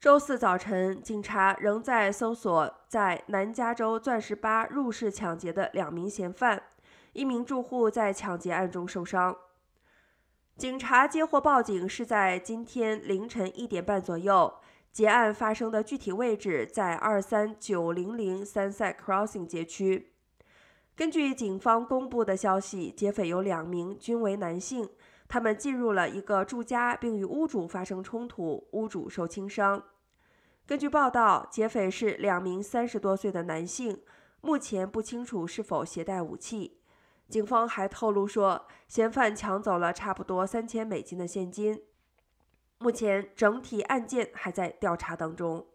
周四早晨，警察仍在搜索在南加州钻石吧入室抢劫的两名嫌犯。一名住户在抢劫案中受伤。警察接获报警是在今天凌晨一点半左右。劫案发生的具体位置在二三九零零 Sunset Crossing 街区。根据警方公布的消息，劫匪有两名，均为男性。他们进入了一个住家，并与屋主发生冲突，屋主受轻伤。根据报道，劫匪是两名三十多岁的男性，目前不清楚是否携带武器。警方还透露说，嫌犯抢走了差不多三千美金的现金。目前，整体案件还在调查当中。